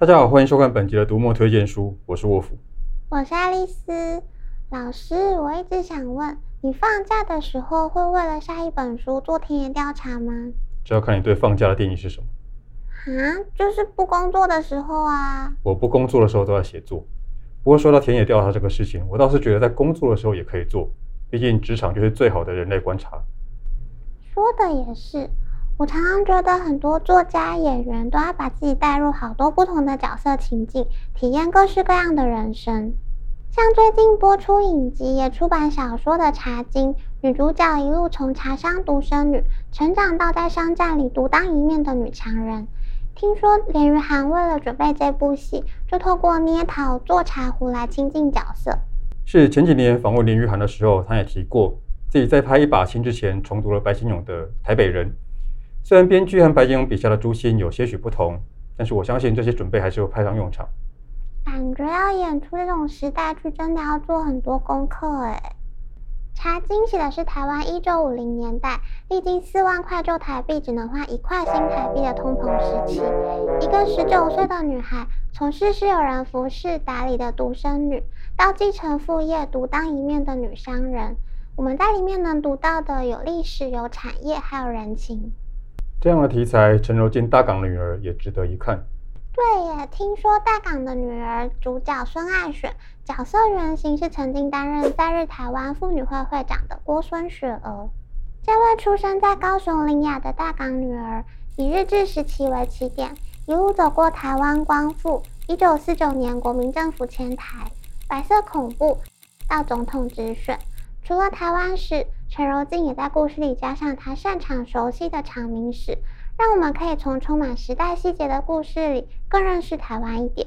大家好，欢迎收看本集的读墨推荐书，我是沃夫，我是爱丽丝老师。我一直想问，你放假的时候会为了下一本书做田野调查吗？这要看你对放假的定义是什么。啊，就是不工作的时候啊。我不工作的时候都在写作。不过说到田野调查这个事情，我倒是觉得在工作的时候也可以做，毕竟职场就是最好的人类观察。说的也是。我常常觉得很多作家、演员都要把自己带入好多不同的角色情境，体验各式各样的人生。像最近播出影集也出版小说的《茶金》，女主角一路从茶商独生女成长到在商战里独当一面的女强人。听说连俞涵为了准备这部戏，就透过捏陶做茶壶来亲近角色。是前几年访问连俞涵的时候，她也提过自己在拍《一把青》之前重读了白先勇的《台北人》。虽然编剧和白景勇笔下的朱心有些许不同，但是我相信这些准备还是会派上用场。感觉要演出这种时代剧，真的要做很多功课哎。《茶金》写的是台湾一九五零年代，历经四万块旧台币只能换一块新台币的通膨时期，一个十九岁的女孩，从事事有人服侍打理的独生女，到继承父业独当一面的女商人。我们在里面能读到的有历史、有产业，还有人情。这样的题材，陈柔金大港女儿也值得一看。对耶，听说大港的女儿主角孙爱雪，角色原型是曾经担任在日台湾妇女会会长的郭孙雪娥。这位出生在高雄林雅的大港女儿，以日治时期为起点，一路走过台湾光复、一九四九年国民政府迁台、白色恐怖到总统直选。除了台湾史，陈柔静也在故事里加上她擅长熟悉的长明史，让我们可以从充满时代细节的故事里更认识台湾一点。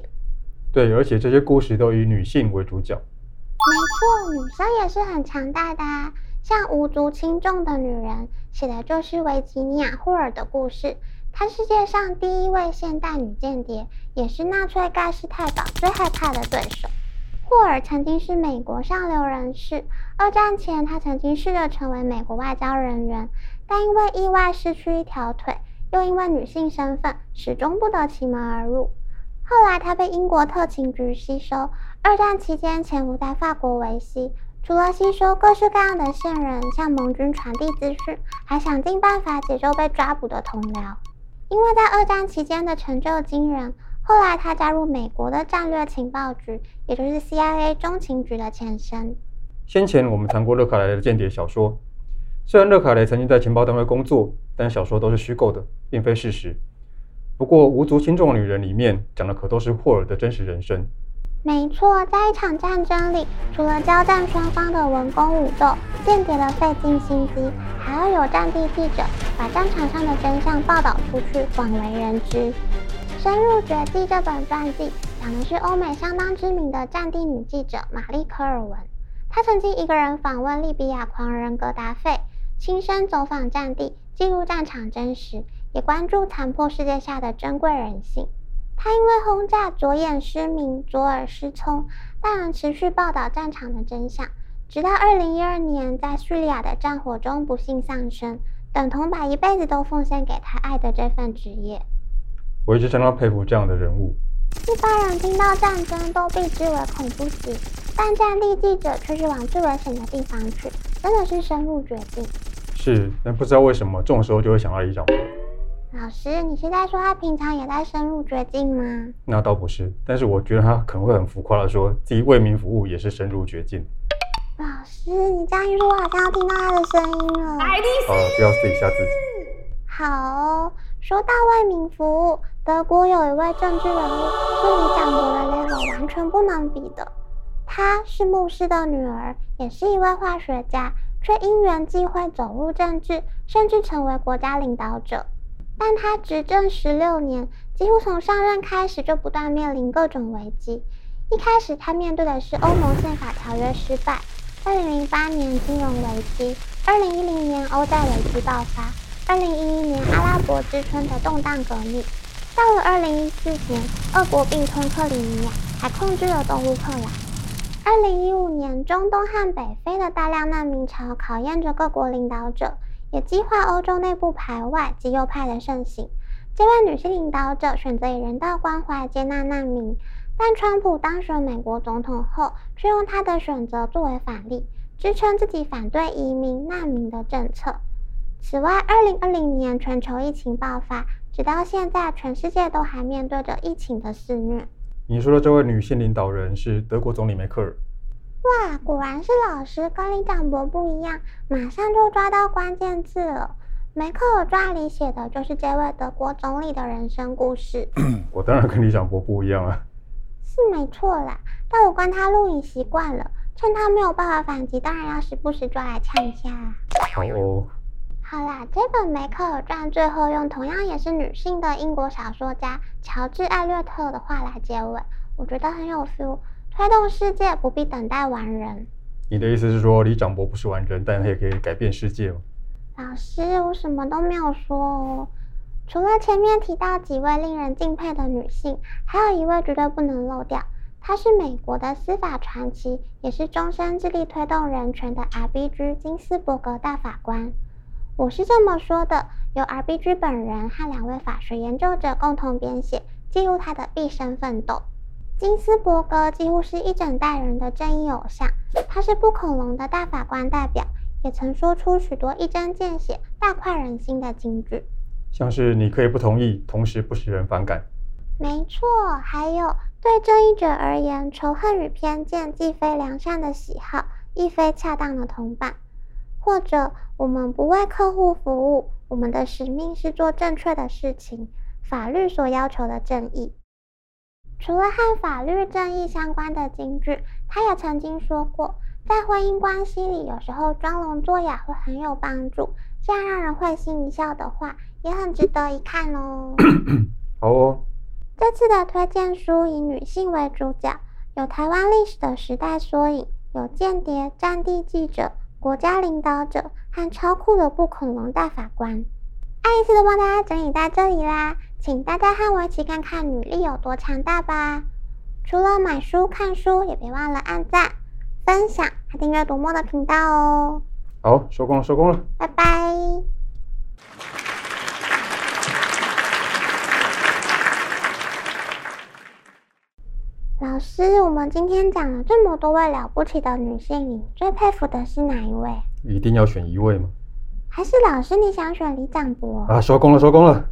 对，而且这些故事都以女性为主角。没错，女生也是很强大的啊。像无足轻重的女人，写的就是维吉尼亚·霍尔的故事。她世界上第一位现代女间谍，也是纳粹盖世太保最害怕的对手。库尔曾经是美国上流人士。二战前，他曾经试着成为美国外交人员，但因为意外失去一条腿，又因为女性身份，始终不得其门而入。后来，他被英国特勤局吸收。二战期间，潜伏在法国维希，除了吸收各式各样的线人，向盟军传递资讯，还想尽办法解救被抓捕的同僚。因为在二战期间的成就惊人。后来，他加入美国的战略情报局，也就是 CIA 中情局的前身。先前我们谈过勒卡雷的间谍小说，虽然勒卡雷曾经在情报单位工作，但小说都是虚构的，并非事实。不过，无足轻重的女人里面讲的可都是霍尔的真实人生。没错，在一场战争里，除了交战双方的文攻武斗，间谍的费尽心机，还要有战地记者把战场上的真相报道出去，广为人知。《深入绝记》这本传记讲的是欧美相当知名的战地女记者玛丽·科尔文。她曾经一个人访问利比亚狂人格达费，亲身走访战地，记录战场真实，也关注残破世界下的珍贵人性。她因为轰炸左眼失明、左耳失聪，但仍持续报道战场的真相，直到2012年在叙利亚的战火中不幸丧生，等同把一辈子都奉献给她爱的这份职业。我一直相当佩服这样的人物。一般人听到战争都避之为恐怖袭，但战地记者却是往最危险的地方去，真的是深入绝境。是，但不知道为什么这种时候就会想到李长伯。老师，你是在说他平常也在深入绝境吗？那倒不是，但是我觉得他可能会很浮夸的说自己为民服务也是深入绝境。老师，你这样一说，我好像要听到他的声音了。爱丽丝，好了，不要试一下自己。好哦，说到为民服务。德国有一位政治人物，是里长伯的 level 完全不能比的。她是牧师的女儿，也是一位化学家，却因缘际会走入政治，甚至成为国家领导者。但她执政十六年，几乎从上任开始就不断面临各种危机。一开始，她面对的是欧盟宪法条约失败；二零零八年金融危机；二零一零年欧债危机爆发；二零一一年阿拉伯之春的动荡革命。到了二零一四年，俄国并吞克里米亚，还控制了东乌克兰。二零一五年，中东和北非的大量难民潮考验着各国领导者，也激化欧洲内部排外及右派的盛行。这位女性领导者选择以人道关怀接纳难民，但川普当选美国总统后，却用他的选择作为反例，支撑自己反对移民难民的政策。此外，二零二零年全球疫情爆发，直到现在，全世界都还面对着疫情的肆虐。你说的这位女性领导人是德国总理梅克尔。哇，果然是老师跟李长博不一样，马上就抓到关键字了。梅克尔传里写的就是这位德国总理的人生故事。我当然跟李长博不一样啊。是没错啦，但我跟他录影习惯了，趁他没有办法反击，当然要时不时抓来呛一下。好哦。好啦，这本梅克尔传最后用同样也是女性的英国小说家乔治艾略特的话来结尾，我觉得很有 feel。推动世界不必等待完人。你的意思是说，李长博不是完人，但他也可以改变世界吗？老师，我什么都没有说哦。除了前面提到几位令人敬佩的女性，还有一位绝对不能漏掉。她是美国的司法传奇，也是终身致力推动人权的 R.B.G. 金斯伯格大法官。我是这么说的：由 R.B.G. 本人和两位法学研究者共同编写，记录他的毕生奋斗。金斯伯格几乎是一整代人的正义偶像，他是不恐龙的大法官代表，也曾说出许多一针见血、大快人心的金句，像是你可以不同意，同时不使人反感。没错，还有对正义者而言，仇恨与偏见既非良善的喜好，亦非恰当的同伴。或者，我们不为客户服务，我们的使命是做正确的事情，法律所要求的正义。除了和法律正义相关的金句，他也曾经说过，在婚姻关系里，有时候装聋作哑会很有帮助。这样让人会心一笑的话，也很值得一看哦。好哦。这次的推荐书以女性为主角，有台湾历史的时代缩影，有间谍、战地记者、国家领导者和超酷的不恐龙大法官。爱丽丝都帮大家整理在这里啦。请大家和我一起看看女力有多强大吧！除了买书、看书，也别忘了按赞、分享和订阅读墨的频道哦。好，收工了，收工了，拜拜。老师，我们今天讲了这么多位了不起的女性，你最佩服的是哪一位？一定要选一位吗？还是老师你想选李长博？啊，收工了，收工了。